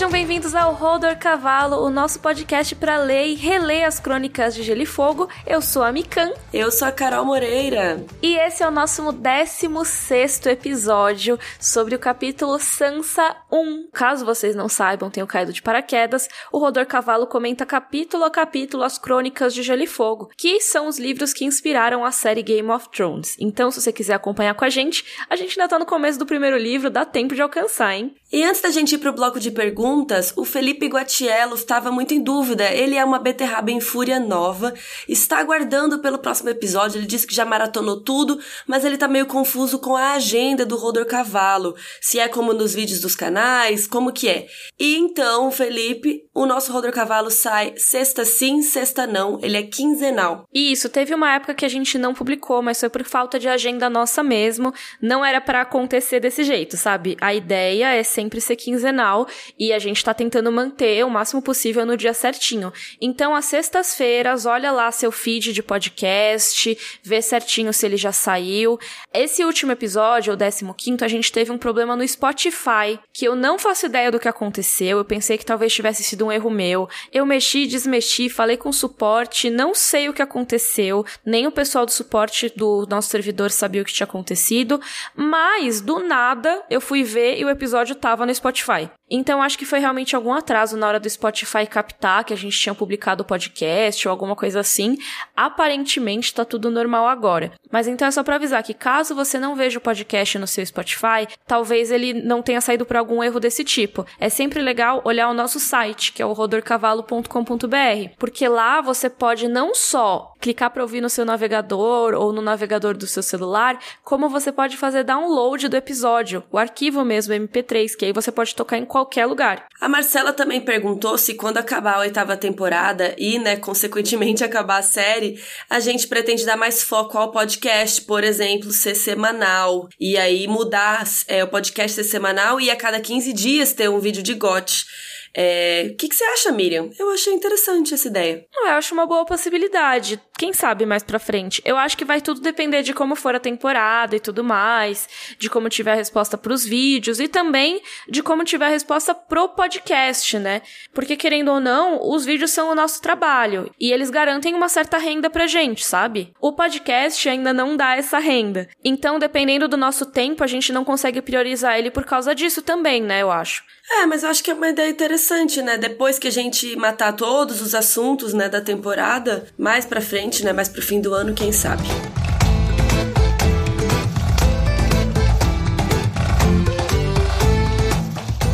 Sejam bem-vindos ao Rodor Cavalo, o nosso podcast para ler e reler as crônicas de Gelo e Fogo. Eu sou a Mikan. Eu sou a Carol Moreira. E esse é o nosso 16 episódio sobre o capítulo Sansa 1. Caso vocês não saibam, tenho caído de paraquedas, o Rodor Cavalo comenta capítulo a capítulo as crônicas de Gelo e Fogo, que são os livros que inspiraram a série Game of Thrones. Então, se você quiser acompanhar com a gente, a gente ainda tá no começo do primeiro livro, dá tempo de alcançar, hein? E antes da gente ir pro bloco de perguntas, o Felipe Guatiello estava muito em dúvida. Ele é uma beterraba em fúria nova, está aguardando pelo próximo episódio. Ele disse que já maratonou tudo, mas ele tá meio confuso com a agenda do Rodor Cavalo. Se é como nos vídeos dos canais, como que é. E então, Felipe, o nosso Rodor Cavalo sai sexta sim, sexta não. Ele é quinzenal. Isso, teve uma época que a gente não publicou, mas foi por falta de agenda nossa mesmo. Não era para acontecer desse jeito, sabe? A ideia é sempre ser quinzenal e a gente tá tentando manter o máximo possível no dia certinho. Então, às sextas-feiras, olha lá seu feed de podcast, vê certinho se ele já saiu. Esse último episódio, o 15, a gente teve um problema no Spotify, que eu não faço ideia do que aconteceu. Eu pensei que talvez tivesse sido um erro meu. Eu mexi, desmexi, falei com o suporte, não sei o que aconteceu, nem o pessoal do suporte do nosso servidor sabia o que tinha acontecido, mas do nada eu fui ver e o episódio tava no Spotify. Então acho que foi realmente algum atraso na hora do Spotify captar que a gente tinha publicado o podcast ou alguma coisa assim. Aparentemente tá tudo normal agora. Mas então é só para avisar que caso você não veja o podcast no seu Spotify, talvez ele não tenha saído por algum erro desse tipo. É sempre legal olhar o nosso site, que é o rodorcavalo.com.br, porque lá você pode não só clicar para ouvir no seu navegador ou no navegador do seu celular, como você pode fazer download do episódio, o arquivo mesmo MP3, que aí você pode tocar em qualquer lugar. A Marcela também perguntou se quando acabar a oitava temporada e, né, consequentemente acabar a série, a gente pretende dar mais foco ao podcast, por exemplo, ser semanal. E aí mudar é, o podcast ser semanal e a cada 15 dias ter um vídeo de GOT. É, o que, que, você acha, Miriam? Eu achei interessante essa ideia. Eu acho uma boa possibilidade. Quem sabe mais pra frente? Eu acho que vai tudo depender de como for a temporada e tudo mais, de como tiver a resposta pros vídeos e também de como tiver a resposta pro podcast, né? Porque querendo ou não, os vídeos são o nosso trabalho e eles garantem uma certa renda pra gente, sabe? O podcast ainda não dá essa renda. Então, dependendo do nosso tempo, a gente não consegue priorizar ele por causa disso também, né? Eu acho. É, mas eu acho que é uma ideia interessante, né? Depois que a gente matar todos os assuntos, né, da temporada, mais pra frente, né, mais pro fim do ano, quem sabe.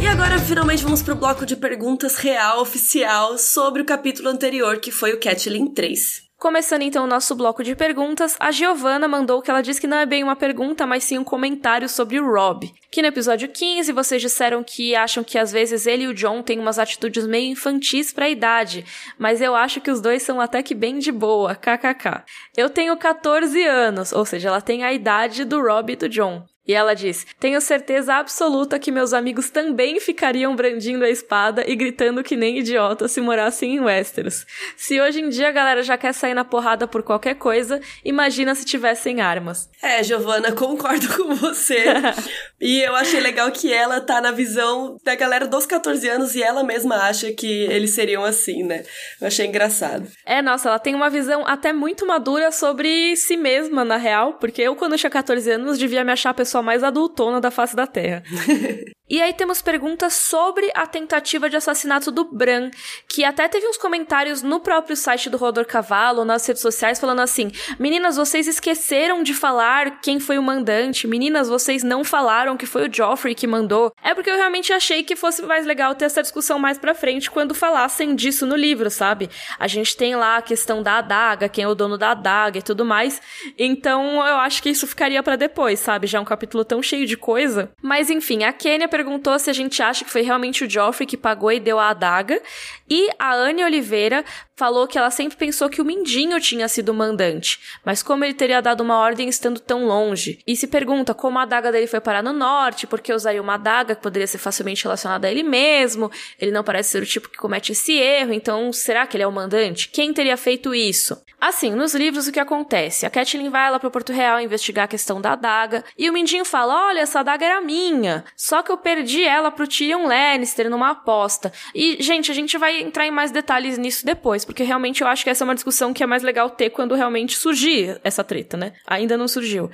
E agora, finalmente, vamos pro bloco de perguntas real, oficial, sobre o capítulo anterior, que foi o Catlin 3. Começando então o nosso bloco de perguntas, a Giovanna mandou que ela disse que não é bem uma pergunta, mas sim um comentário sobre o Rob. Que no episódio 15 vocês disseram que acham que às vezes ele e o John têm umas atitudes meio infantis para a idade, mas eu acho que os dois são até que bem de boa, kkk. Eu tenho 14 anos, ou seja, ela tem a idade do Rob e do John. E ela diz: Tenho certeza absoluta que meus amigos também ficariam brandindo a espada e gritando que nem idiota se morassem em Westeros. Se hoje em dia a galera já quer sair na porrada por qualquer coisa, imagina se tivessem armas. É, Giovana, concordo com você. e eu achei legal que ela tá na visão da galera dos 14 anos e ela mesma acha que eles seriam assim, né? Eu achei engraçado. É, nossa, ela tem uma visão até muito madura sobre si mesma, na real, porque eu, quando eu tinha 14 anos, devia me achar a pessoa pessoa mais adultona da face da Terra. E aí temos perguntas sobre a tentativa de assassinato do Bran, que até teve uns comentários no próprio site do Rodor Cavalo, nas redes sociais, falando assim: Meninas, vocês esqueceram de falar quem foi o mandante. Meninas, vocês não falaram que foi o Joffrey que mandou. É porque eu realmente achei que fosse mais legal ter essa discussão mais pra frente quando falassem disso no livro, sabe? A gente tem lá a questão da adaga, quem é o dono da adaga e tudo mais. Então eu acho que isso ficaria para depois, sabe? Já é um capítulo tão cheio de coisa. Mas enfim, a Kenya perguntou se a gente acha que foi realmente o Joffrey que pagou e deu a adaga. E a Anne Oliveira falou que ela sempre pensou que o Mindinho tinha sido o mandante, mas como ele teria dado uma ordem estando tão longe? E se pergunta como a adaga dele foi parar no norte, porque usaria uma adaga que poderia ser facilmente relacionada a ele mesmo, ele não parece ser o tipo que comete esse erro, então será que ele é o mandante? Quem teria feito isso? Assim, nos livros o que acontece? A Catelyn vai lá pro Porto Real investigar a questão da adaga, e o Mindinho fala, olha, essa adaga era minha, só que o perdi ela pro Tyrion Lannister numa aposta. E, gente, a gente vai entrar em mais detalhes nisso depois, porque realmente eu acho que essa é uma discussão que é mais legal ter quando realmente surgir essa treta, né? Ainda não surgiu.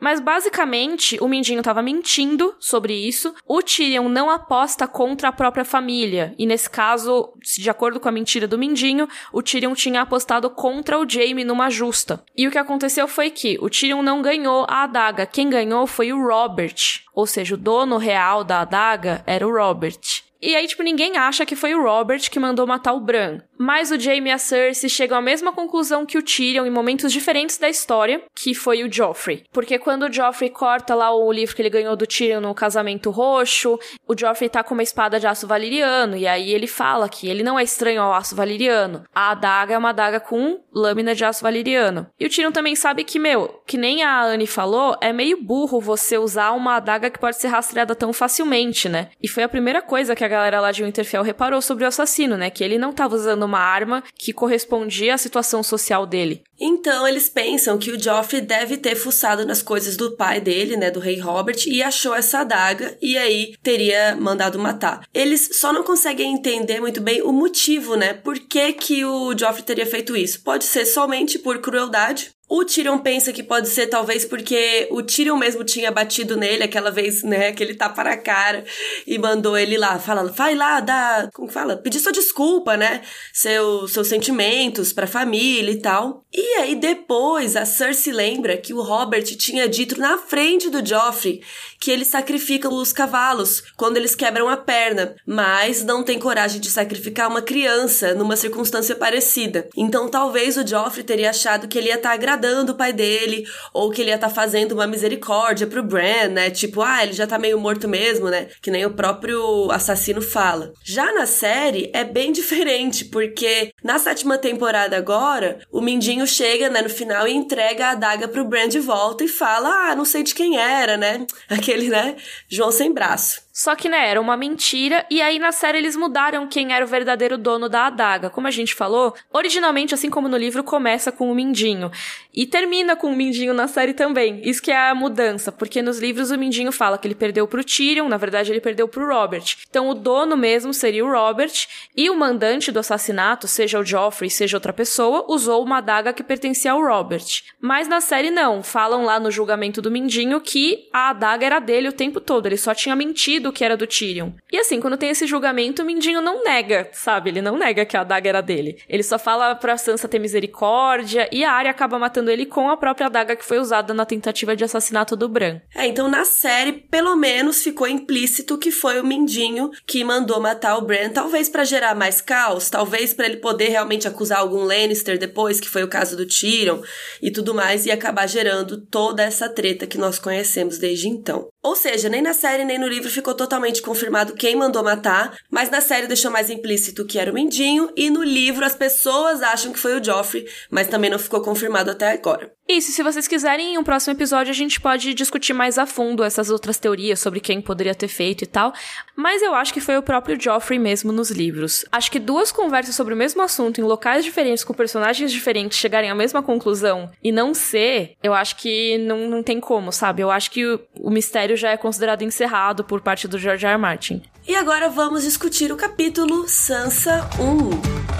Mas basicamente, o Mindinho estava mentindo sobre isso. O Tyrion não aposta contra a própria família. E nesse caso, de acordo com a mentira do Mindinho, o Tyrion tinha apostado contra o Jaime numa justa. E o que aconteceu foi que o Tyrion não ganhou a adaga. Quem ganhou foi o Robert. Ou seja, o dono real da adaga era o Robert. E aí, tipo, ninguém acha que foi o Robert que mandou matar o Bran. Mas o Jaime e a Cersei chegam à mesma conclusão que o Tyrion em momentos diferentes da história, que foi o Joffrey. Porque quando o Joffrey corta lá o livro que ele ganhou do Tyrion no casamento roxo, o Joffrey tá com uma espada de aço valeriano, e aí ele fala que ele não é estranho ao aço valeriano. A adaga é uma adaga com lâmina de aço valeriano. E o Tyrion também sabe que, meu, que nem a Anne falou, é meio burro você usar uma adaga que pode ser rastreada tão facilmente, né? E foi a primeira coisa que a galera lá de Winterfell reparou sobre o assassino, né? Que ele não tava usando uma arma que correspondia à situação social dele. Então eles pensam que o Joffrey deve ter fuçado nas coisas do pai dele, né, do rei Robert, e achou essa adaga e aí teria mandado matar. Eles só não conseguem entender muito bem o motivo, né? Por que, que o Joffrey teria feito isso? Pode ser somente por crueldade, o Tyrion pensa que pode ser talvez porque o Tyrion mesmo tinha batido nele aquela vez, né, que ele tapa na cara e mandou ele lá, fala, vai lá, dá, como fala, pedir sua desculpa, né, seu, seus sentimentos pra família e tal. E aí depois a Cersei lembra que o Robert tinha dito na frente do Joffrey que eles sacrificam os cavalos quando eles quebram a perna, mas não tem coragem de sacrificar uma criança numa circunstância parecida. Então talvez o Joffrey teria achado que ele ia estar tá agradando o pai dele, ou que ele ia estar tá fazendo uma misericórdia pro Bran, né? Tipo, ah, ele já tá meio morto mesmo, né? Que nem o próprio assassino fala. Já na série é bem diferente, porque na sétima temporada agora, o Mindinho chega, né, no final e entrega a adaga pro Bran de volta e fala: "Ah, não sei de quem era, né? Aquele, né, João sem braço". Só que, né, era uma mentira, e aí na série eles mudaram quem era o verdadeiro dono da adaga. Como a gente falou, originalmente, assim como no livro, começa com o Mindinho. E termina com o Mindinho na série também. Isso que é a mudança, porque nos livros o Mindinho fala que ele perdeu pro Tyrion, na verdade ele perdeu pro Robert. Então o dono mesmo seria o Robert, e o mandante do assassinato, seja o Joffrey, seja outra pessoa, usou uma adaga que pertencia ao Robert. Mas na série não, falam lá no julgamento do Mindinho que a adaga era dele o tempo todo, ele só tinha mentido do que era do Tyrion. E assim, quando tem esse julgamento, o Mindinho não nega, sabe? Ele não nega que a adaga era dele. Ele só fala pra Sansa ter misericórdia e a Arya acaba matando ele com a própria adaga que foi usada na tentativa de assassinato do Bran. É, então na série, pelo menos ficou implícito que foi o Mindinho que mandou matar o Bran, talvez para gerar mais caos, talvez para ele poder realmente acusar algum Lannister depois, que foi o caso do Tyrion e tudo mais, e acabar gerando toda essa treta que nós conhecemos desde então. Ou seja, nem na série nem no livro ficou totalmente confirmado quem mandou matar, mas na série deixou mais implícito que era o Mindinho, e no livro as pessoas acham que foi o Joffrey, mas também não ficou confirmado até agora. Isso, se vocês quiserem, em um próximo episódio a gente pode discutir mais a fundo essas outras teorias sobre quem poderia ter feito e tal, mas eu acho que foi o próprio Joffrey mesmo nos livros. Acho que duas conversas sobre o mesmo assunto em locais diferentes, com personagens diferentes, chegarem à mesma conclusão e não ser, eu acho que não, não tem como, sabe? Eu acho que o, o mistério já é considerado encerrado por parte do George R. R. Martin. E agora vamos discutir o capítulo Sansa 1.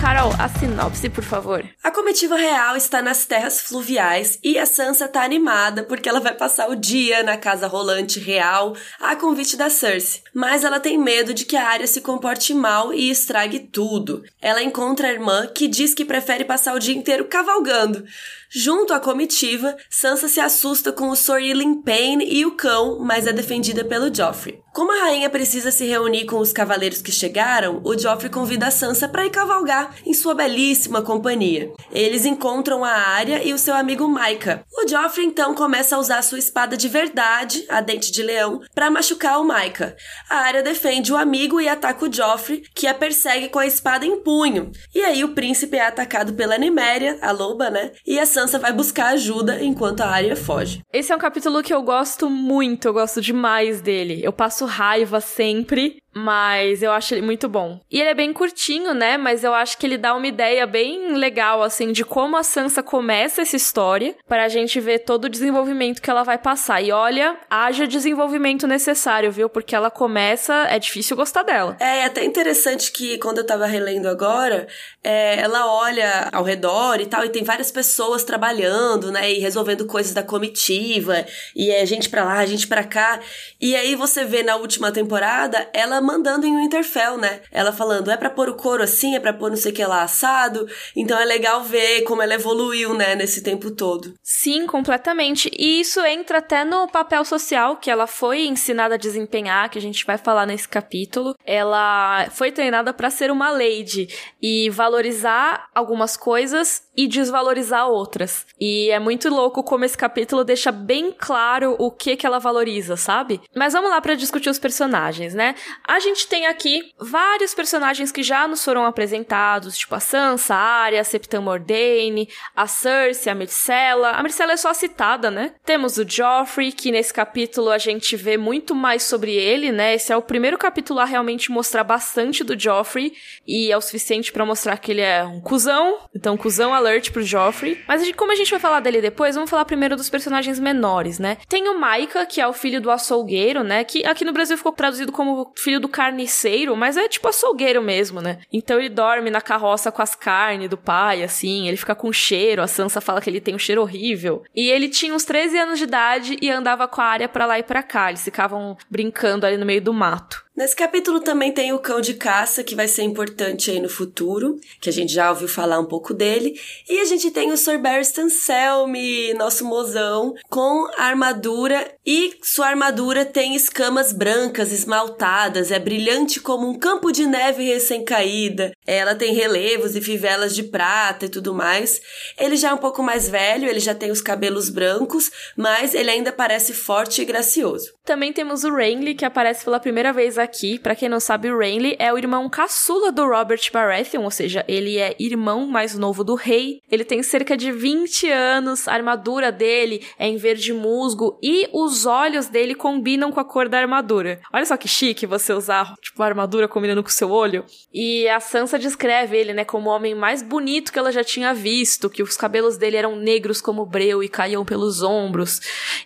Carol, a sinopse, por favor. A comitiva real está nas terras fluviais e a Sansa tá animada porque ela vai passar o dia na casa rolante real a convite da Cersei. Mas ela tem medo de que a Arya se comporte mal e estrague tudo. Ela encontra a irmã que diz que prefere passar o dia inteiro cavalgando. Junto à comitiva, Sansa se assusta com o Sir Ilyn Payne e o cão, mas é defendida pelo Joffrey. Como a rainha precisa se reunir com os cavaleiros que chegaram, o Joffrey convida a Sansa para ir cavalgar em sua belíssima companhia. Eles encontram a Arya e o seu amigo Maika. O Joffrey então começa a usar sua espada de verdade, a dente de leão, para machucar o Maika. A Arya defende o amigo e ataca o Joffrey, que a persegue com a espada em punho. E aí o príncipe é atacado pela Niméria, a loba, né? E a Sansa vai buscar ajuda enquanto a Arya foge. Esse é um capítulo que eu gosto muito, eu gosto demais dele. Eu passo raiva sempre, Mas eu acho ele muito bom. E ele é bem curtinho, né? Mas eu acho que ele dá uma ideia bem legal, assim, de como a Sansa começa essa história, para a gente ver todo o desenvolvimento que ela vai passar. E olha, haja desenvolvimento necessário, viu? Porque ela começa, é difícil gostar dela. É, é até interessante que quando eu tava relendo agora, é, ela olha ao redor e tal, e tem várias pessoas trabalhando, né? E resolvendo coisas da comitiva, e é gente pra lá, gente pra cá. E aí você vê na última temporada ela mandando em Winterfell, né? Ela falando, é pra pôr o couro assim, é pra pôr não sei o que lá assado. Então é legal ver como ela evoluiu, né, nesse tempo todo. Sim, completamente. E isso entra até no papel social que ela foi ensinada a desempenhar, que a gente vai falar nesse capítulo. Ela foi treinada para ser uma lady e valorizar algumas coisas e desvalorizar outras. E é muito louco como esse capítulo deixa bem claro o que que ela valoriza, sabe? Mas vamos lá para discutir os personagens, né? A gente tem aqui vários personagens que já nos foram apresentados, tipo a Sansa, a Arya, a Septa Mordane, a Cersei, a Myrcella. A Myrcella é só citada, né? Temos o Joffrey, que nesse capítulo a gente vê muito mais sobre ele, né? Esse é o primeiro capítulo a realmente mostrar bastante do Joffrey e é o suficiente para mostrar que ele é um cuzão. Então, cuzão alert pro Joffrey. Mas a gente, como a gente vai falar dele depois, vamos falar primeiro dos personagens menores, né? Tem o Maika, que é o filho do açougueiro, né? Que aqui no Brasil ficou traduzido como filho do carniceiro, mas é tipo açougueiro mesmo, né? Então ele dorme na carroça com as carnes do pai, assim, ele fica com cheiro, a Sansa fala que ele tem um cheiro horrível. E ele tinha uns 13 anos de idade e andava com a área para lá e para cá, eles ficavam brincando ali no meio do mato. Nesse capítulo também tem o cão de caça, que vai ser importante aí no futuro, que a gente já ouviu falar um pouco dele. E a gente tem o Sir Barristan Selmy, nosso mozão, com armadura. E sua armadura tem escamas brancas esmaltadas, é brilhante como um campo de neve recém-caída. Ela tem relevos e fivelas de prata e tudo mais. Ele já é um pouco mais velho, ele já tem os cabelos brancos, mas ele ainda parece forte e gracioso. Também temos o Renly, que aparece pela primeira vez aqui para quem não sabe, o Renly é o irmão caçula do Robert Baratheon, ou seja, ele é irmão mais novo do rei. Ele tem cerca de 20 anos, a armadura dele é em verde musgo e os olhos dele combinam com a cor da armadura. Olha só que chique você usar, tipo, a armadura combinando com o seu olho. E a Sansa descreve ele, né, como o homem mais bonito que ela já tinha visto, que os cabelos dele eram negros como breu e caíam pelos ombros.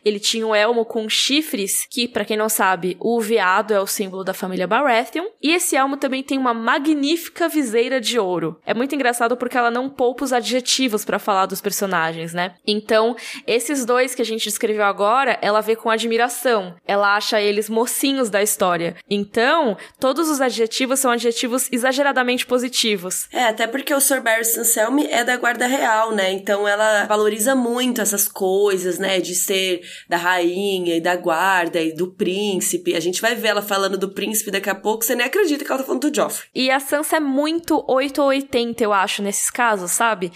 Ele tinha um elmo com chifres, que, para quem não sabe, o veado é o símbolo da família Baratheon. E esse elmo também tem uma magnífica viseira de ouro. É muito engraçado porque ela não poupa os adjetivos para falar dos personagens, né? Então, esses dois que a gente descreveu agora, ela vê com admiração. Ela acha eles mocinhos da história. Então, todos os adjetivos são adjetivos exageradamente positivos. É, até porque o Sir Barristan Selmy é da guarda real, né? Então ela valoriza muito essas coisas, né? De ser da rainha e da guarda e do príncipe. A gente vai ver ela falando do príncipe daqui a pouco, você nem acredita que ela tá falando do Joffrey. E a Sansa é muito 8 ou 80, eu acho, nesses casos, sabe?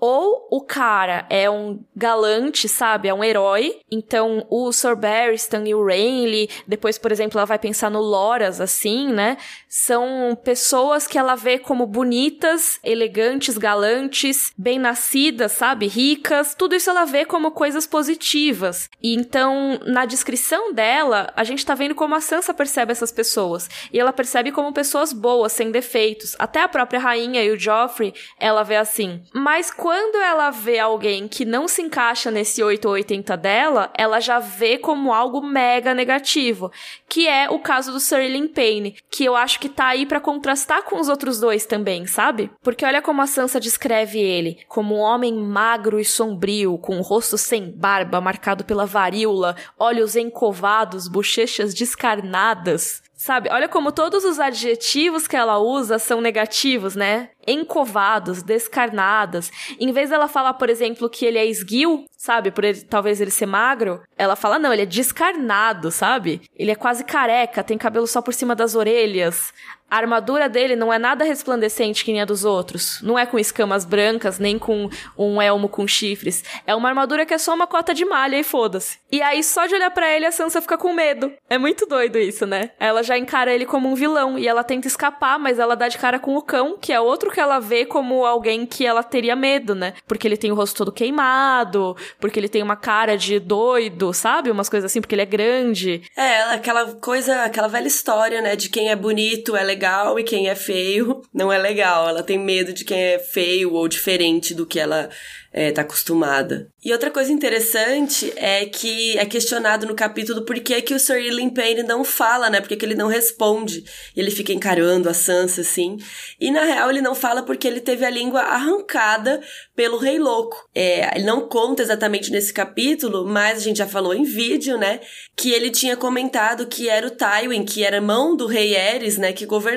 Ou o cara é um galante, sabe? É um herói. Então, o Sir Barristan e o Renly, depois, por exemplo, ela vai pensar no Loras, assim, né? São pessoas que ela vê como bonitas, elegantes, galantes, bem nascidas, sabe? Ricas. Tudo isso ela vê como coisas positivas. E então, na descrição dela, a gente tá vendo como a Sansa percebe essas pessoas. E ela percebe como pessoas boas, sem defeitos. Até a própria rainha e o Joffrey, ela vê assim. Mas quando quando ela vê alguém que não se encaixa nesse 8 ou 80 dela, ela já vê como algo mega negativo, que é o caso do Sir Payne, que eu acho que tá aí para contrastar com os outros dois também, sabe? Porque olha como a Sansa descreve ele, como um homem magro e sombrio, com o rosto sem barba, marcado pela varíola, olhos encovados, bochechas descarnadas. Sabe? Olha como todos os adjetivos que ela usa são negativos, né? Encovados, descarnadas. Em vez dela falar, por exemplo, que ele é esguio, sabe? Por ele, talvez ele ser magro, ela fala, não, ele é descarnado, sabe? Ele é quase careca, tem cabelo só por cima das orelhas. A armadura dele não é nada resplandecente que nem a dos outros. Não é com escamas brancas, nem com um elmo com chifres. É uma armadura que é só uma cota de malha e foda-se. E aí, só de olhar para ele, a Sansa fica com medo. É muito doido isso, né? Ela já encara ele como um vilão e ela tenta escapar, mas ela dá de cara com o cão, que é outro que ela vê como alguém que ela teria medo, né? Porque ele tem o rosto todo queimado, porque ele tem uma cara de doido, sabe? Umas coisas assim, porque ele é grande. É, aquela coisa, aquela velha história, né? De quem é bonito é legal e quem é feio não é legal. Ela tem medo de quem é feio ou diferente do que ela é, tá acostumada. E outra coisa interessante é que é questionado no capítulo por que, que o Sir Ilan Payne não fala, né? Porque que ele não responde. Ele fica encarando a Sansa, assim. E na real ele não fala porque ele teve a língua arrancada pelo Rei Louco. É, ele não conta exatamente nesse capítulo, mas a gente já falou em vídeo, né? Que ele tinha comentado que era o Tywin, que era mão do Rei Eris, né? Que governava.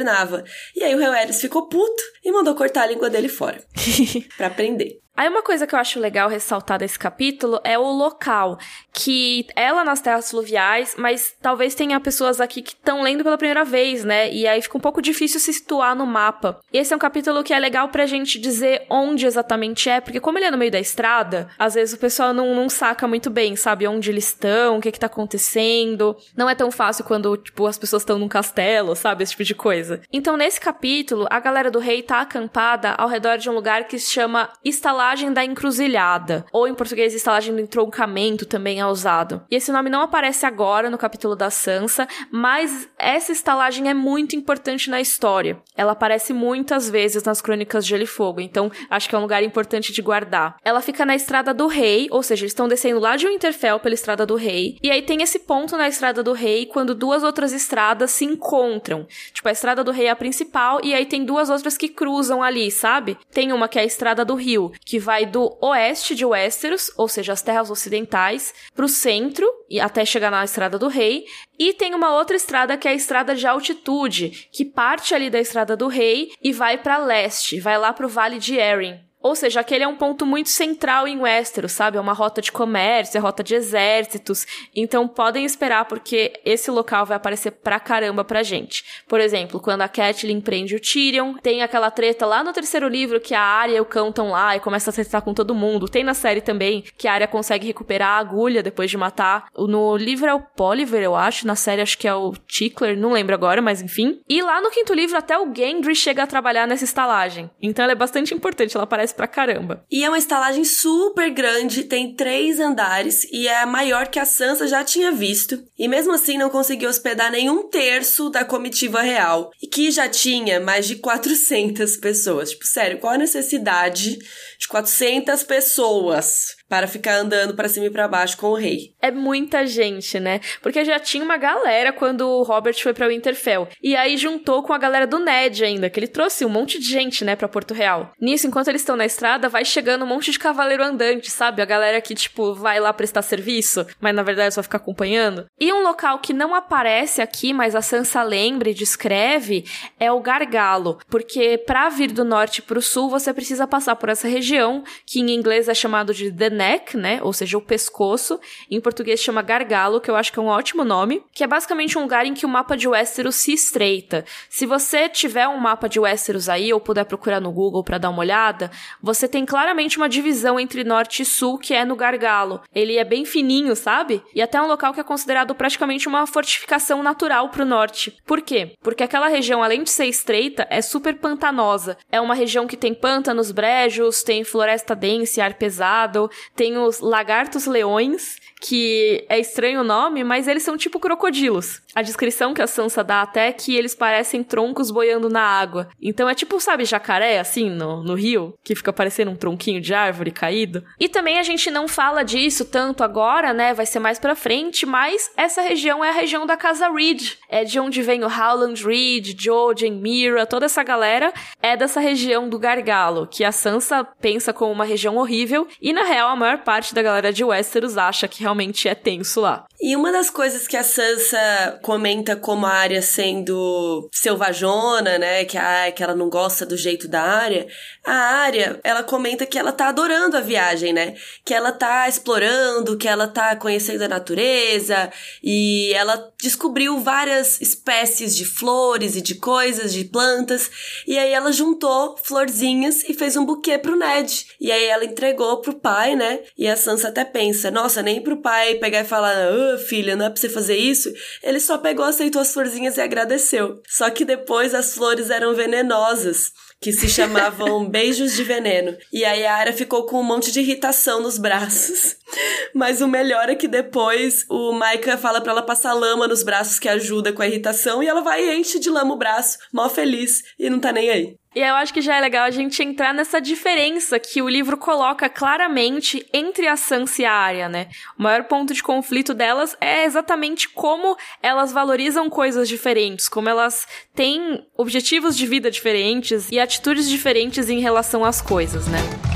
E aí o Rei Eris ficou puto e mandou cortar a língua dele fora. pra aprender. Aí uma coisa que eu acho legal ressaltar desse capítulo é o local, que ela nas terras fluviais, mas talvez tenha pessoas aqui que estão lendo pela primeira vez, né? E aí fica um pouco difícil se situar no mapa. E esse é um capítulo que é legal pra gente dizer onde exatamente é, porque como ele é no meio da estrada, às vezes o pessoal não, não saca muito bem, sabe? Onde eles estão, o que que tá acontecendo. Não é tão fácil quando, tipo, as pessoas estão num castelo, sabe? Esse tipo de coisa. Então, nesse capítulo, a galera do rei tá acampada ao redor de um lugar que se chama Instalar estalagem da encruzilhada, ou em português, estalagem do entroncamento também é usado. E esse nome não aparece agora no capítulo da Sansa, mas essa estalagem é muito importante na história. Ela aparece muitas vezes nas crônicas de Gelo e Fogo, então acho que é um lugar importante de guardar. Ela fica na Estrada do Rei, ou seja, eles estão descendo lá de Winterfell pela Estrada do Rei, e aí tem esse ponto na Estrada do Rei quando duas outras estradas se encontram. Tipo, a Estrada do Rei é a principal, e aí tem duas outras que cruzam ali, sabe? Tem uma que é a Estrada do Rio, que vai do oeste de Westeros, ou seja, as terras ocidentais, para o centro e até chegar na Estrada do Rei, e tem uma outra estrada que é a Estrada de Altitude, que parte ali da Estrada do Rei e vai para leste, vai lá para o Vale de Erin. Ou seja, aquele é um ponto muito central em Westeros, sabe? É uma rota de comércio, é rota de exércitos. Então podem esperar porque esse local vai aparecer pra caramba pra gente. Por exemplo, quando a Catelyn prende o Tyrion, tem aquela treta lá no terceiro livro que a Arya e o cão estão lá e começa a tretar com todo mundo. Tem na série também que a Arya consegue recuperar a agulha depois de matar. No livro é o Poliver, eu acho. Na série acho que é o Tickler, não lembro agora, mas enfim. E lá no quinto livro até o Gendry chega a trabalhar nessa estalagem. Então ela é bastante importante, ela aparece pra caramba. E é uma estalagem super grande, tem três andares e é a maior que a Sansa já tinha visto. E mesmo assim não conseguiu hospedar nenhum terço da comitiva real. E que já tinha mais de 400 pessoas. Tipo, sério, qual a necessidade de 400 pessoas para ficar andando para cima e para baixo com o rei. É muita gente, né? Porque já tinha uma galera quando o Robert foi para Winterfell. E aí juntou com a galera do Ned ainda, que ele trouxe um monte de gente, né, para Porto Real. Nisso, enquanto eles estão na estrada, vai chegando um monte de cavaleiro andante, sabe? A galera que tipo vai lá prestar serviço, mas na verdade só fica acompanhando. E um local que não aparece aqui, mas a Sansa lembra e descreve, é o Gargalo, porque para vir do norte para o sul, você precisa passar por essa região, que em inglês é chamado de The neck, né? Ou seja, o pescoço. Em português chama gargalo, que eu acho que é um ótimo nome, que é basicamente um lugar em que o mapa de Westeros se estreita. Se você tiver um mapa de Westeros aí ou puder procurar no Google para dar uma olhada, você tem claramente uma divisão entre norte e sul que é no gargalo. Ele é bem fininho, sabe? E até um local que é considerado praticamente uma fortificação natural pro norte. Por quê? Porque aquela região, além de ser estreita, é super pantanosa. É uma região que tem pântanos brejos, tem floresta densa e ar pesado, tem os lagartos leões, que é estranho o nome, mas eles são tipo crocodilos. A descrição que a Sansa dá até é que eles parecem troncos boiando na água. Então é tipo, sabe, jacaré, assim, no, no rio, que fica parecendo um tronquinho de árvore caído. E também a gente não fala disso tanto agora, né? Vai ser mais pra frente, mas essa região é a região da Casa Reed. É de onde vem o Howland Reed, Jojen, Mira, toda essa galera é dessa região do Gargalo, que a Sansa pensa como uma região horrível, e na real a maior parte da galera de Westeros acha que realmente é tenso lá. E uma das coisas que a Sansa comenta como a Arya sendo selvajona, né, que, a, que ela não gosta do jeito da Arya, a Arya, ela comenta que ela tá adorando a viagem, né, que ela tá explorando, que ela tá conhecendo a natureza e ela descobriu várias espécies de flores e de coisas, de plantas, e aí ela juntou florzinhas e fez um buquê pro Ned. E aí ela entregou pro pai, né? E a Sansa até pensa, nossa, nem pro pai pegar e falar, ah, filha, não é pra você fazer isso. Ele só pegou, aceitou as florzinhas e agradeceu. Só que depois as flores eram venenosas que se chamavam Beijos de Veneno. E aí a Arya ficou com um monte de irritação nos braços. Mas o melhor é que depois o Maika fala para ela passar lama nos braços que ajuda com a irritação e ela vai e enche de lama o braço, mó feliz e não tá nem aí. E eu acho que já é legal a gente entrar nessa diferença que o livro coloca claramente entre a Sansa e a Arya, né? O maior ponto de conflito delas é exatamente como elas valorizam coisas diferentes, como elas têm objetivos de vida diferentes e atitudes diferentes em relação às coisas, né?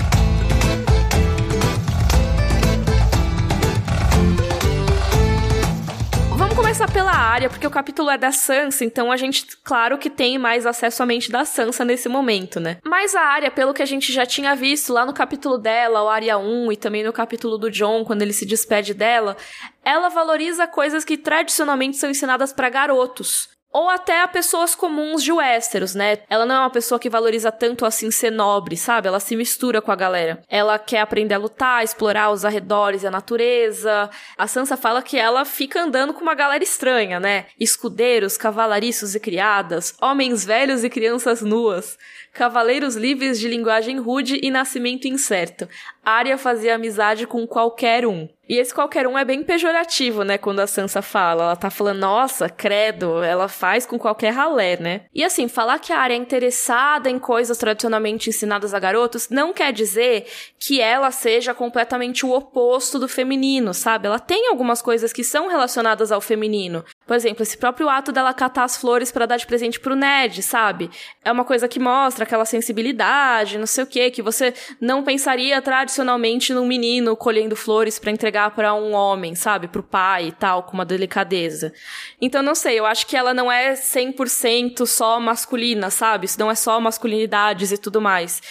Pela área, porque o capítulo é da Sansa, então a gente, claro que tem mais acesso à mente da Sansa nesse momento, né? Mas a área, pelo que a gente já tinha visto lá no capítulo dela, o área 1, e também no capítulo do John, quando ele se despede dela, ela valoriza coisas que tradicionalmente são ensinadas para garotos ou até a pessoas comuns de Westeros, né? Ela não é uma pessoa que valoriza tanto assim ser nobre, sabe? Ela se mistura com a galera. Ela quer aprender a lutar, explorar os arredores a natureza. A Sansa fala que ela fica andando com uma galera estranha, né? Escudeiros, cavalariços e criadas, homens velhos e crianças nuas, cavaleiros livres de linguagem rude e nascimento incerto. Arya fazia amizade com qualquer um. E esse qualquer um é bem pejorativo, né? Quando a Sansa fala. Ela tá falando, nossa, credo, ela faz com qualquer ralé, né? E assim, falar que a área é interessada em coisas tradicionalmente ensinadas a garotos não quer dizer que ela seja completamente o oposto do feminino, sabe? Ela tem algumas coisas que são relacionadas ao feminino. Por exemplo, esse próprio ato dela catar as flores para dar de presente pro Ned, sabe? É uma coisa que mostra aquela sensibilidade, não sei o quê, que você não pensaria tradicionalmente num menino colhendo flores para entregar para um homem, sabe? Pro pai e tal, com uma delicadeza. Então, não sei, eu acho que ela não é 100% só masculina, sabe? Isso não é só masculinidades e tudo mais.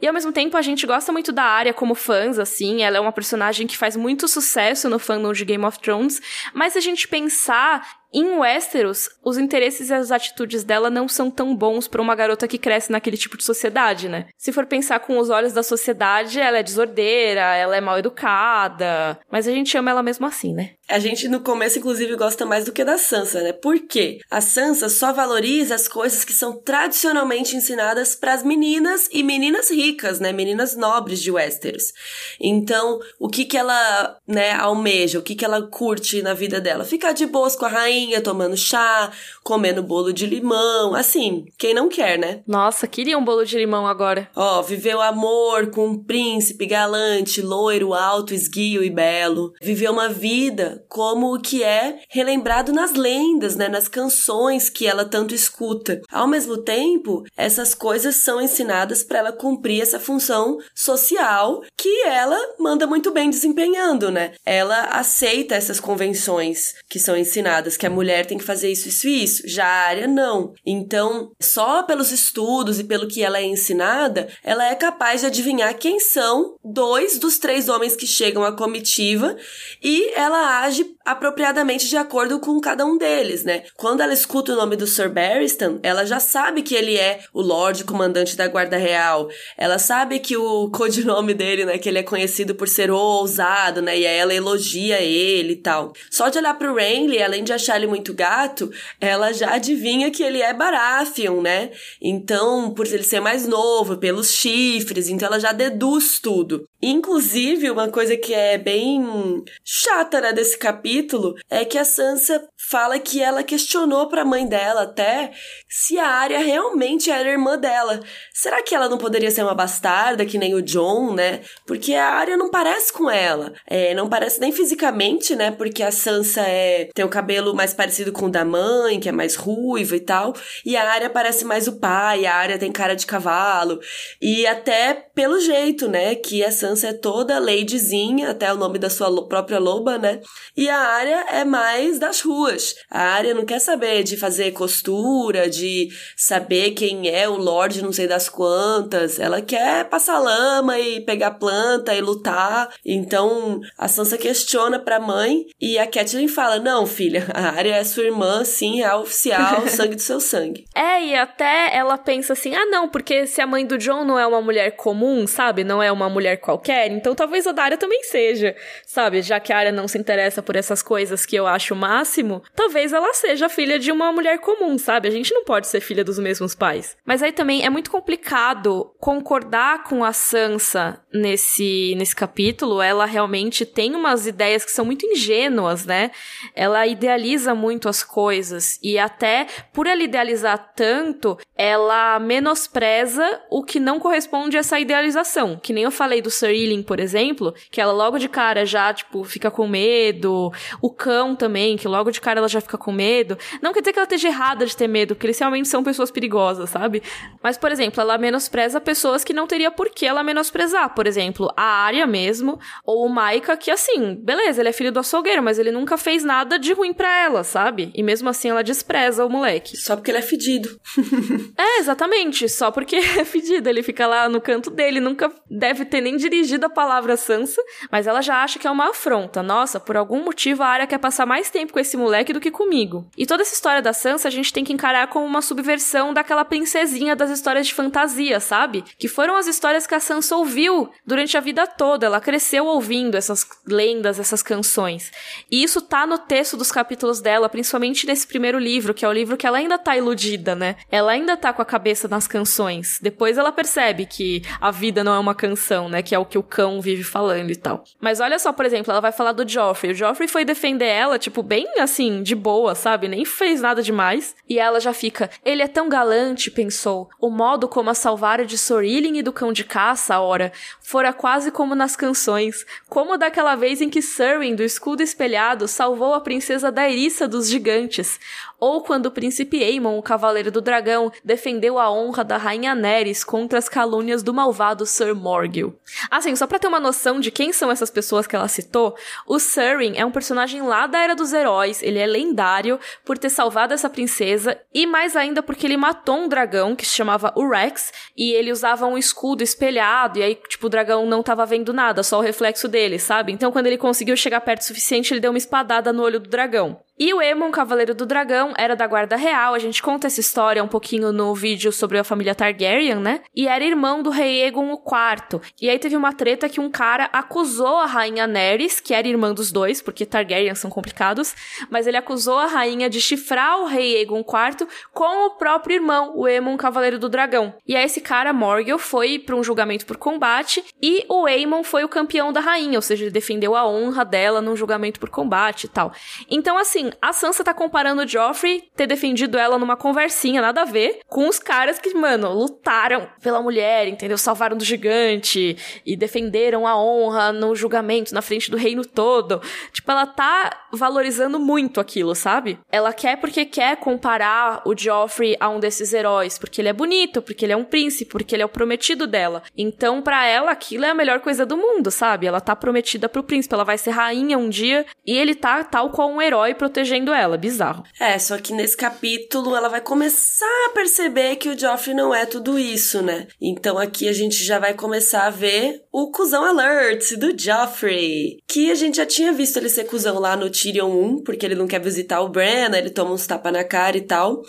E ao mesmo tempo a gente gosta muito da área como fãs, assim. Ela é uma personagem que faz muito sucesso no fandom de Game of Thrones. Mas se a gente pensar em Westeros, os interesses e as atitudes dela não são tão bons para uma garota que cresce naquele tipo de sociedade, né? Se for pensar com os olhos da sociedade, ela é desordeira, ela é mal educada, mas a gente ama ela mesmo assim, né? A gente no começo, inclusive, gosta mais do que da Sansa, né? Por quê? A Sansa só valoriza as coisas que são tradicionalmente ensinadas para as meninas e meninas ricas, né? Meninas nobres de Westeros. Então, o que que ela, né, almeja, o que que ela curte na vida dela? Ficar de boas com a rainha tomando chá, comendo bolo de limão, assim, quem não quer, né? Nossa, queria um bolo de limão agora. Ó, viveu amor com um príncipe galante, loiro, alto, esguio e belo. Viveu uma vida como o que é relembrado nas lendas, né, nas canções que ela tanto escuta. Ao mesmo tempo, essas coisas são ensinadas para ela cumprir essa função social que ela manda muito bem desempenhando, né? Ela aceita essas convenções que são ensinadas, que a mulher tem que fazer isso, isso e isso. Já a área, não. Então, só pelos estudos e pelo que ela é ensinada, ela é capaz de adivinhar quem são dois dos três homens que chegam à comitiva e ela agir apropriadamente de acordo com cada um deles, né? Quando ela escuta o nome do Sir Barristan, ela já sabe que ele é o Lorde Comandante da Guarda Real. Ela sabe que o codinome dele, né, que ele é conhecido por ser ousado, né? E aí ela elogia ele e tal. Só de olhar pro Renly, além de achar ele muito gato, ela já adivinha que ele é Baratheon, né? Então, por ele ser mais novo, pelos chifres, então ela já deduz tudo. Inclusive, uma coisa que é bem chata, né, desse capítulo capítulo é que a Sansa fala que ela questionou pra mãe dela até se a Arya realmente era irmã dela. Será que ela não poderia ser uma bastarda, que nem o John, né? Porque a Arya não parece com ela. É, não parece nem fisicamente, né? Porque a Sansa é, tem o cabelo mais parecido com o da mãe, que é mais ruivo e tal. E a Arya parece mais o pai, a Arya tem cara de cavalo. E até pelo jeito, né? Que a Sansa é toda ladyzinha, até o nome da sua própria loba, né? E a Arya é mais das ruas. A Arya não quer saber de fazer costura, de saber quem é o Lorde não sei das quantas. Ela quer passar lama e pegar planta e lutar. Então a Sansa questiona pra mãe e a Catelyn fala: Não, filha, a Arya é sua irmã, sim, é oficial, sangue do seu sangue. É, e até ela pensa assim: ah, não, porque se a mãe do John não é uma mulher comum, sabe? Não é uma mulher qualquer, então talvez a Daria também seja, sabe? Já que a Arya não se interessa por essas coisas que eu acho o máximo, talvez ela seja filha de uma mulher comum, sabe? A gente não pode ser filha dos mesmos pais. Mas aí também é muito complicado concordar com a Sansa nesse, nesse capítulo. Ela realmente tem umas ideias que são muito ingênuas, né? Ela idealiza muito as coisas e até por ela idealizar tanto, ela menospreza o que não corresponde a essa idealização. Que nem eu falei do Sir Ealing, por exemplo, que ela logo de cara já, tipo, fica com medo. O cão também, que logo de cara ela já fica com medo. Não quer dizer que ela esteja errada de ter medo, porque eles realmente são pessoas perigosas, sabe? Mas, por exemplo, ela menospreza pessoas que não teria por que ela menosprezar. Por exemplo, a Arya mesmo, ou o Maika, que assim, beleza, ele é filho do açougueiro, mas ele nunca fez nada de ruim para ela, sabe? E mesmo assim ela despreza o moleque. Só porque ele é fedido. é, exatamente. Só porque é fedido. Ele fica lá no canto dele, nunca deve ter nem dirigido a palavra Sansa, mas ela já acha que é uma afronta. Nossa, por algum motivo a Arya quer passar mais tempo com esse moleque do que comigo. E toda essa história da Sansa a gente tem que encarar como uma subversão daquela princesinha das histórias de fantasia, sabe? Que foram as histórias que a Sansa ouviu durante a vida toda. Ela cresceu ouvindo essas lendas, essas canções. E isso tá no texto dos capítulos dela, principalmente nesse primeiro livro, que é o livro que ela ainda tá iludida, né? Ela ainda tá com a cabeça nas canções. Depois ela percebe que a vida não é uma canção, né? Que é o que o cão vive falando e tal. Mas olha só, por exemplo, ela vai falar do Joffrey. O Joffrey foi defender ela, tipo, bem assim, de boa, sabe? Nem fez nada demais. E ela já fica, ele é tão galante, pensou. O modo como a salvara de Sorilin e do cão de caça, ora, fora quase como nas canções. Como daquela vez em que Serwyn, do escudo espelhado, salvou a princesa da eriça dos gigantes ou quando o príncipe Aemon, o cavaleiro do dragão, defendeu a honra da rainha Nerys contra as calúnias do malvado Sir Morgil. Assim, só para ter uma noção de quem são essas pessoas que ela citou, o Surin é um personagem lá da Era dos Heróis, ele é lendário por ter salvado essa princesa e mais ainda porque ele matou um dragão que se chamava Urex e ele usava um escudo espelhado e aí, tipo, o dragão não tava vendo nada, só o reflexo dele, sabe? Então, quando ele conseguiu chegar perto o suficiente, ele deu uma espadada no olho do dragão. E o Aemon, Cavaleiro do Dragão, era da Guarda Real. A gente conta essa história um pouquinho no vídeo sobre a família Targaryen, né? E era irmão do rei Aegon IV. E aí teve uma treta que um cara acusou a rainha Nerys, que era irmã dos dois, porque Targaryen são complicados, mas ele acusou a rainha de chifrar o rei Aegon IV com o próprio irmão, o Aemon, Cavaleiro do Dragão. E aí esse cara, Morgul, foi para um julgamento por combate e o Aemon foi o campeão da rainha, ou seja, ele defendeu a honra dela num julgamento por combate e tal. Então, assim, a Sansa tá comparando o Joffrey ter defendido ela numa conversinha, nada a ver, com os caras que, mano, lutaram pela mulher, entendeu? Salvaram do gigante e defenderam a honra no julgamento, na frente do reino todo. Tipo, ela tá valorizando muito aquilo, sabe? Ela quer porque quer comparar o Joffrey a um desses heróis, porque ele é bonito, porque ele é um príncipe, porque ele é o prometido dela. Então, para ela, aquilo é a melhor coisa do mundo, sabe? Ela tá prometida pro príncipe, ela vai ser rainha um dia e ele tá tal qual um herói protegido protegendo ela. Bizarro. É, só que nesse capítulo ela vai começar a perceber que o Joffrey não é tudo isso, né? Então aqui a gente já vai começar a ver o cuzão alert do Joffrey. Que a gente já tinha visto ele ser cuzão lá no Tyrion 1, porque ele não quer visitar o Bran, ele toma uns tapas na cara e tal.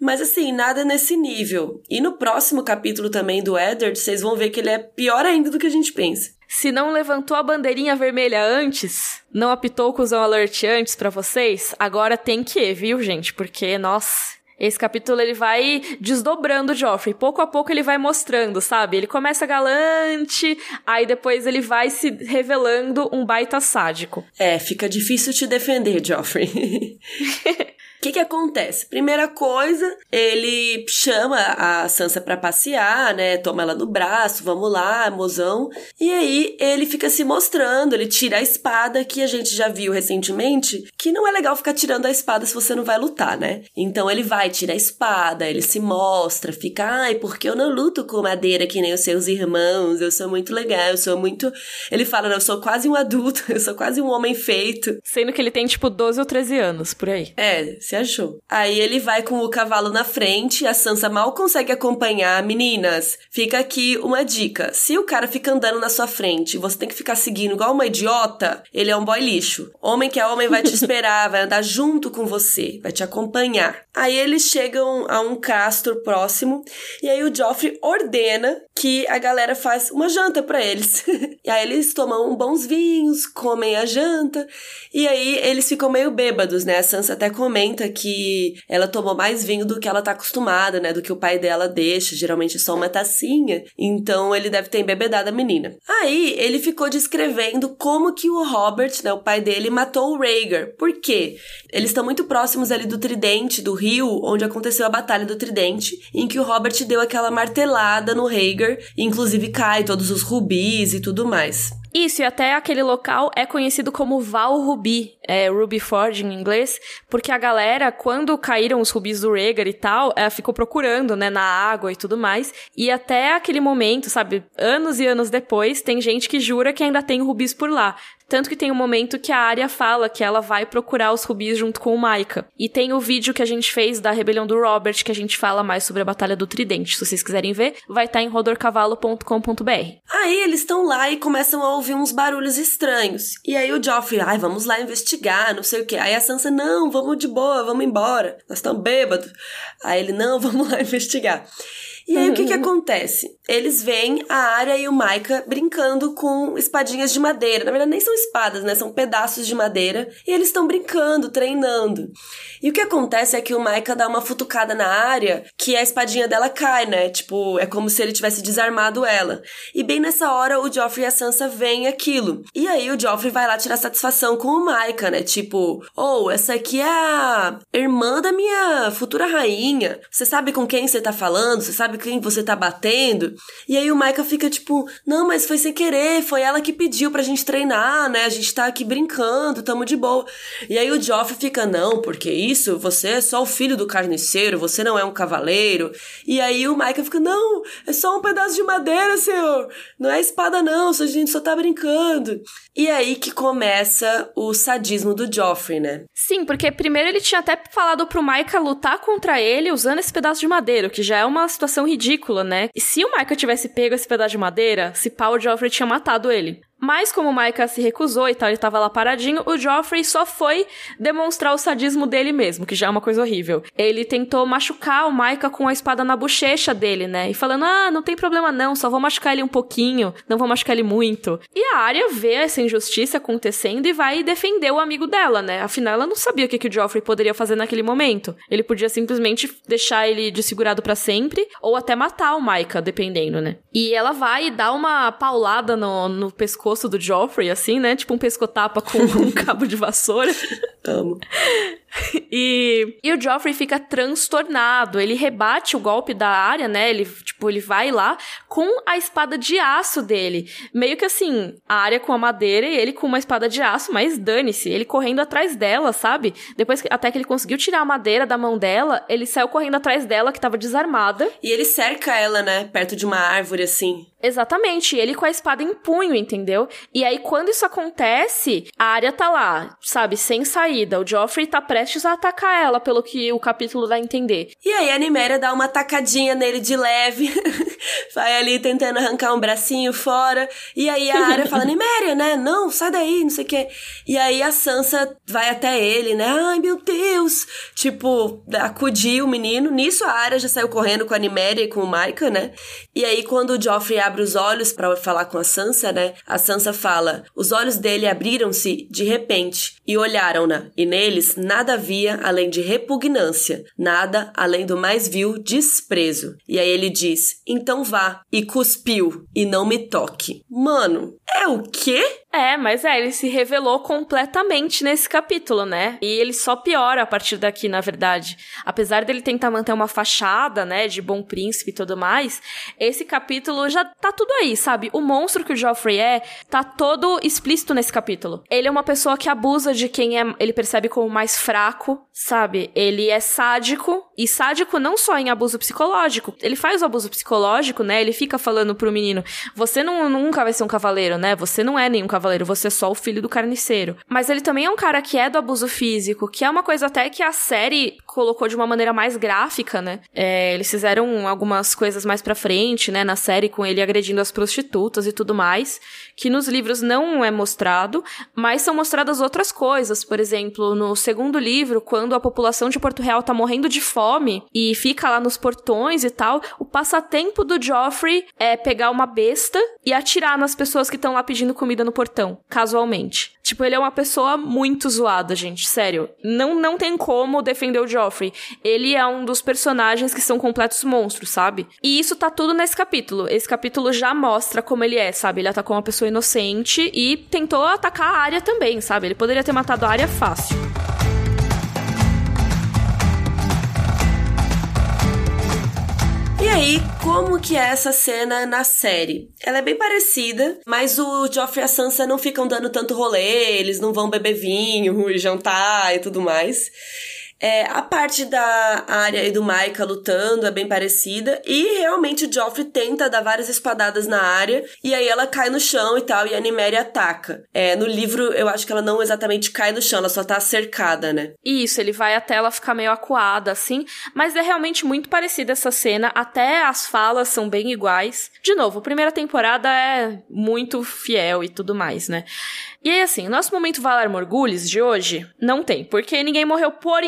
Mas assim, nada nesse nível. E no próximo capítulo também do Eddard, vocês vão ver que ele é pior ainda do que a gente pensa. Se não levantou a bandeirinha vermelha antes, não apitou o cuzão alert antes para vocês, agora tem que, viu, gente? Porque, nossa, Esse capítulo ele vai desdobrando o Joffrey. Pouco a pouco ele vai mostrando, sabe? Ele começa galante, aí depois ele vai se revelando um baita sádico. É, fica difícil te defender, Joffrey. O que que acontece? Primeira coisa, ele chama a Sansa para passear, né? Toma ela no braço, vamos lá, mozão. E aí ele fica se mostrando, ele tira a espada que a gente já viu recentemente, que não é legal ficar tirando a espada se você não vai lutar, né? Então ele vai, tira a espada, ele se mostra, fica, ai, porque eu não luto com madeira que nem os seus irmãos, eu sou muito legal, eu sou muito. Ele fala, não, eu sou quase um adulto, eu sou quase um homem feito. Sendo que ele tem tipo 12 ou 13 anos, por aí. É, se achou. Aí ele vai com o cavalo na frente, a Sansa mal consegue acompanhar. Meninas, fica aqui uma dica. Se o cara fica andando na sua frente e você tem que ficar seguindo igual uma idiota, ele é um boy lixo. Homem que é homem vai te esperar, vai andar junto com você, vai te acompanhar. Aí eles chegam a um castro próximo e aí o Joffrey ordena que a galera faz uma janta para eles. e aí eles tomam bons vinhos, comem a janta e aí eles ficam meio bêbados, né? A Sansa até comenta que ela tomou mais vinho do que ela tá acostumada, né? Do que o pai dela deixa, geralmente só uma tacinha. Então ele deve ter embebedado a menina. Aí ele ficou descrevendo como que o Robert, né, o pai dele, matou o Rhaegar. Por quê? Eles estão muito próximos ali do Tridente, do rio, onde aconteceu a Batalha do Tridente, em que o Robert deu aquela martelada no Rhaegar, inclusive cai todos os rubis e tudo mais. Isso, e até aquele local é conhecido como Val Ruby, é Ruby Forge em inglês, porque a galera, quando caíram os rubis do Rhaegar e tal, ela ficou procurando, né, na água e tudo mais, e até aquele momento, sabe, anos e anos depois, tem gente que jura que ainda tem rubis por lá. Tanto que tem um momento que a Arya fala que ela vai procurar os rubis junto com o Maika. E tem o vídeo que a gente fez da rebelião do Robert, que a gente fala mais sobre a Batalha do Tridente. Se vocês quiserem ver, vai estar tá em rodorcavalo.com.br. Aí eles estão lá e começam a ouvir uns barulhos estranhos. E aí o Joffrey, ai, vamos lá investigar, não sei o que. Aí a Sansa, não, vamos de boa, vamos embora. Nós estamos bêbados. Aí ele, não, vamos lá investigar. E aí, o que que acontece? Eles veem a Arya e o Maika brincando com espadinhas de madeira. Na verdade, nem são espadas, né? São pedaços de madeira. E eles estão brincando, treinando. E o que acontece é que o Maika dá uma futucada na Arya, que a espadinha dela cai, né? Tipo, é como se ele tivesse desarmado ela. E bem nessa hora, o Joffrey e a Sansa veem aquilo. E aí, o Joffrey vai lá tirar satisfação com o Maika, né? Tipo, oh, essa aqui é a irmã da minha futura rainha. Você sabe com quem você tá falando? Você sabe quem você tá batendo. E aí o Micah fica tipo, não, mas foi sem querer, foi ela que pediu pra gente treinar, né? A gente tá aqui brincando, tamo de boa. E aí o Joffrey fica, não, porque isso, você é só o filho do carniceiro, você não é um cavaleiro. E aí o Micah fica, não, é só um pedaço de madeira, senhor. Não é espada não, a gente só tá brincando. E aí que começa o sadismo do Joffrey, né? Sim, porque primeiro ele tinha até falado pro Micah lutar contra ele usando esse pedaço de madeira, que já é uma situação ridícula, né? E se o Micah tivesse pego esse pedaço de madeira, se pau o Joffrey tinha matado ele. Mas como o Micah se recusou e tal, ele tava lá paradinho, o Joffrey só foi demonstrar o sadismo dele mesmo, que já é uma coisa horrível. Ele tentou machucar o Micah com a espada na bochecha dele, né? E falando, ah, não tem problema não, só vou machucar ele um pouquinho, não vou machucar ele muito. E a Arya vê essa injustiça acontecendo e vai defender o amigo dela, né? Afinal, ela não sabia o que, que o Joffrey poderia fazer naquele momento. Ele podia simplesmente deixar ele desfigurado para sempre, ou até matar o Micah, dependendo, né? E ela vai dá uma paulada no, no pescoço pescoço do Joffrey, assim, né? Tipo um pescotapa com um cabo de vassoura. Amo. E, e o Joffrey fica transtornado. Ele rebate o golpe da área, né? Ele, tipo, ele vai lá com a espada de aço dele. Meio que assim, a área com a madeira e ele com uma espada de aço, mas dane-se. Ele correndo atrás dela, sabe? Depois que, até que ele conseguiu tirar a madeira da mão dela, ele saiu correndo atrás dela, que tava desarmada. E ele cerca ela, né? Perto de uma árvore, assim. Exatamente, ele com a espada em punho, entendeu? E aí, quando isso acontece, a área tá lá, sabe, sem saída. O Joffrey tá prestes a atacar ela, pelo que o capítulo dá a entender. E aí a Niméria dá uma tacadinha nele de leve. vai ali tentando arrancar um bracinho fora. E aí a Arya fala, Niméria, né? Não, sai daí, não sei o quê. E aí a Sansa vai até ele, né? Ai, meu Deus! Tipo, acudir o menino. Nisso a Arya já saiu correndo com a Niméria e com o Maika, né? E aí quando o Joffrey abre os olhos para falar com a Sansa, né? A Sansa fala, os olhos dele abriram-se de repente e olharam-na. E neles nada havia além de repugnância, nada além do mais vil desprezo. E aí ele diz, então vá. E cuspiu. E não me toque. Mano, é o quê? É, mas é, ele se revelou completamente nesse capítulo, né? E ele só piora a partir daqui, na verdade. Apesar dele tentar manter uma fachada, né, de bom príncipe e tudo mais, esse capítulo já tá tudo aí, sabe? O monstro que o Joffrey é, tá todo explícito nesse capítulo. Ele é uma pessoa que abusa de quem é, ele percebe como mais fraco, sabe? Ele é sádico, e sádico não só em abuso psicológico. Ele faz o abuso psicológico, né? Ele fica falando pro menino: "Você não, nunca vai ser um cavaleiro, né? Você não é nenhum cavaleiro cavaleiro, você é só o filho do carniceiro. Mas ele também é um cara que é do abuso físico, que é uma coisa até que a série colocou de uma maneira mais gráfica, né? É, eles fizeram algumas coisas mais pra frente, né, na série, com ele agredindo as prostitutas e tudo mais, que nos livros não é mostrado, mas são mostradas outras coisas. Por exemplo, no segundo livro, quando a população de Porto Real tá morrendo de fome e fica lá nos portões e tal, o passatempo do Joffrey é pegar uma besta e atirar nas pessoas que estão lá pedindo comida no portão, casualmente. Tipo, ele é uma pessoa muito zoada, gente, sério. Não, não tem como defender o Joffrey. Ele é um dos personagens que são completos monstros, sabe? E isso tá tudo nesse capítulo. Esse capítulo já mostra como ele é, sabe? Ele atacou uma pessoa inocente e tentou atacar a área também, sabe? Ele poderia ter matado a área fácil. E aí, como que é essa cena na série? Ela é bem parecida, mas o Joffrey e a Sansa não ficam dando tanto rolê, eles não vão beber vinho e jantar e tudo mais. É, a parte da área e do Maika lutando é bem parecida. E realmente o Joffrey tenta dar várias espadadas na área. E aí ela cai no chão e tal. E a Niméria ataca. É, no livro, eu acho que ela não exatamente cai no chão, ela só tá cercada, né? Isso, ele vai até ela ficar meio acuada, assim. Mas é realmente muito parecida essa cena. Até as falas são bem iguais. De novo, a primeira temporada é muito fiel e tudo mais, né? E aí, assim, nosso momento Valar Morgulhos de hoje não tem, porque ninguém morreu por.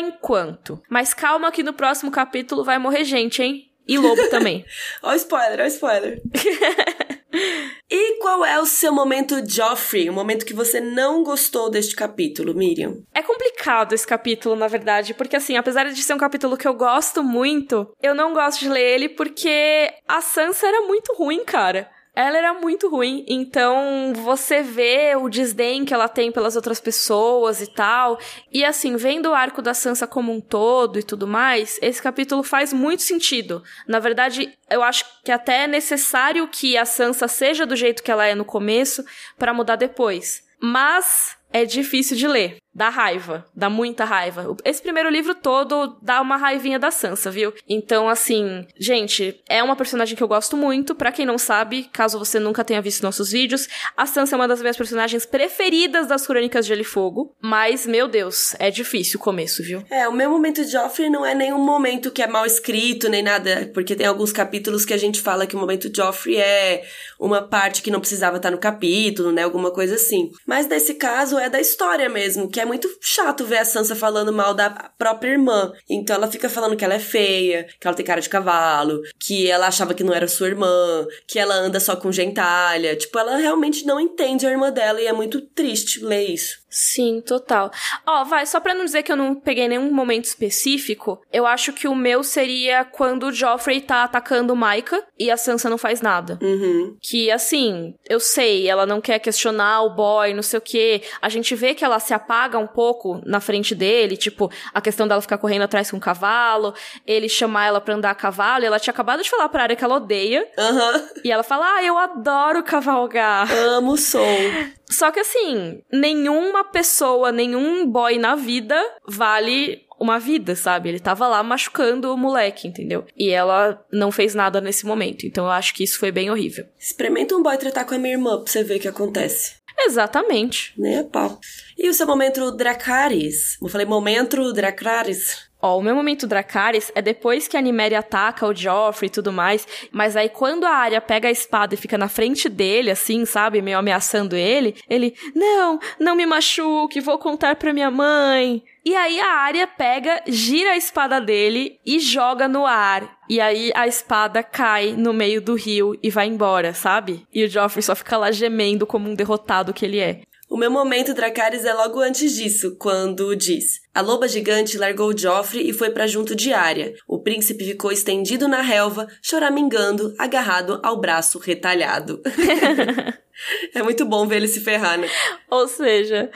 Mas calma que no próximo capítulo vai morrer gente, hein? E lobo também. ó o spoiler, ó o spoiler. e qual é o seu momento Joffrey? O momento que você não gostou deste capítulo, Miriam? É complicado esse capítulo, na verdade, porque assim, apesar de ser um capítulo que eu gosto muito, eu não gosto de ler ele porque a Sansa era muito ruim, cara ela era muito ruim. Então, você vê o desdém que ela tem pelas outras pessoas e tal. E assim, vendo o arco da Sansa como um todo e tudo mais, esse capítulo faz muito sentido. Na verdade, eu acho que até é necessário que a Sansa seja do jeito que ela é no começo para mudar depois. Mas é difícil de ler. Dá raiva, dá muita raiva. Esse primeiro livro todo dá uma raivinha da Sansa, viu? Então, assim, gente, é uma personagem que eu gosto muito. Para quem não sabe, caso você nunca tenha visto nossos vídeos, a Sansa é uma das minhas personagens preferidas das Crônicas de Gelo e Fogo. Mas, meu Deus, é difícil o começo, viu? É, o meu momento de Joffrey não é nenhum momento que é mal escrito, nem nada. Porque tem alguns capítulos que a gente fala que o momento de Joffrey é uma parte que não precisava estar no capítulo, né? Alguma coisa assim. Mas nesse caso é da história mesmo, que é muito chato ver a Sansa falando mal da própria irmã. Então ela fica falando que ela é feia, que ela tem cara de cavalo, que ela achava que não era sua irmã, que ela anda só com gentalha. Tipo, ela realmente não entende a irmã dela e é muito triste ler isso. Sim, total. Ó, oh, vai, só pra não dizer que eu não peguei nenhum momento específico, eu acho que o meu seria quando o Joffrey tá atacando o Maika e a Sansa não faz nada. Uhum. Que, assim, eu sei, ela não quer questionar o boy, não sei o quê. A gente vê que ela se apaga um pouco na frente dele, tipo, a questão dela ficar correndo atrás com o cavalo, ele chamar ela pra andar a cavalo, e ela tinha acabado de falar pra área que ela odeia. Uhum. E ela fala, ah, eu adoro cavalgar. Amo o som. Só que assim, nenhuma pessoa, nenhum boy na vida vale uma vida, sabe? Ele tava lá machucando o moleque, entendeu? E ela não fez nada nesse momento. Então eu acho que isso foi bem horrível. Experimenta um boy tratar com a minha irmã pra você ver o que acontece. Exatamente. Nem a pau. E o seu momento Dracarys? Eu falei momento Dracarys. Ó, o meu momento Dracarys é depois que a Niméria ataca o Joffrey e tudo mais, mas aí quando a Arya pega a espada e fica na frente dele, assim, sabe, meio ameaçando ele, ele, não, não me machuque, vou contar pra minha mãe. E aí a Arya pega, gira a espada dele e joga no ar. E aí a espada cai no meio do rio e vai embora, sabe? E o Joffrey só fica lá gemendo como um derrotado que ele é. O meu momento Dracarys é logo antes disso, quando diz: A loba gigante largou Joffrey e foi para junto de Arya. O príncipe ficou estendido na relva, choramingando, agarrado ao braço retalhado. é muito bom ver ele se ferrar, né? Ou seja,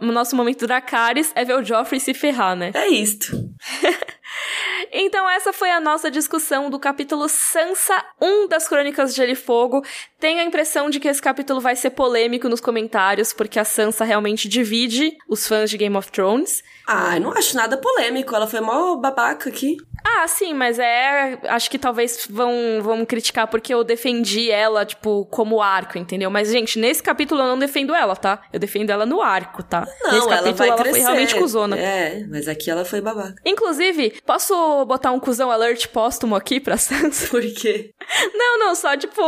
o nosso momento Dracarys é ver o Joffrey se ferrar, né? É isto. Então essa foi a nossa discussão do capítulo Sansa 1 das Crônicas de Gelo e Fogo. Tenho a impressão de que esse capítulo vai ser polêmico nos comentários, porque a Sansa realmente divide os fãs de Game of Thrones. Ah, eu não acho nada polêmico, ela foi mó babaca aqui. Ah, sim, mas é. Acho que talvez vão, vão criticar porque eu defendi ela, tipo, como arco, entendeu? Mas, gente, nesse capítulo eu não defendo ela, tá? Eu defendo ela no arco, tá? Não, nesse ela vai ela crescer. foi realmente cuzona. É, mas aqui ela foi babaca. Inclusive, posso botar um cuzão alert póstumo aqui pra Sansa? Por quê? Não, não, só tipo,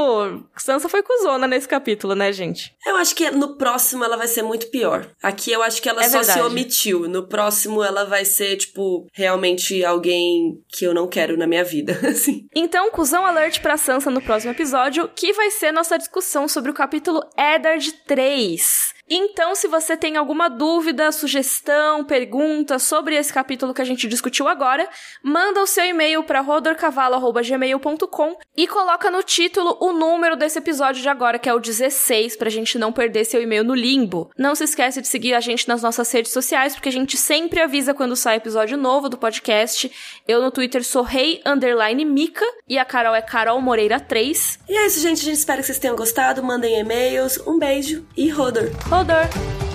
Sansa foi cuzona nesse capítulo, né, gente? Eu acho que no próximo ela vai ser muito pior. Aqui eu acho que ela É só verdade. se omitiu. No próximo ela vai ser, tipo, realmente alguém que eu não quero na minha vida, assim. Então, cuzão alert pra Sansa no próximo episódio, que vai ser nossa discussão sobre o capítulo Eddard 3. Então, se você tem alguma dúvida, sugestão, pergunta sobre esse capítulo que a gente discutiu agora, manda o seu e-mail para rodorcavalo.gmail.com e coloca no título o número desse episódio de agora, que é o 16, pra gente não perder seu e-mail no limbo. Não se esquece de seguir a gente nas nossas redes sociais, porque a gente sempre avisa quando sai episódio novo do podcast. Eu no Twitter sou rei underline mica e a Carol é Carol Moreira 3. E é isso, gente. A gente espera que vocês tenham gostado. Mandem e-mails. Um beijo e Rodor. shoulder.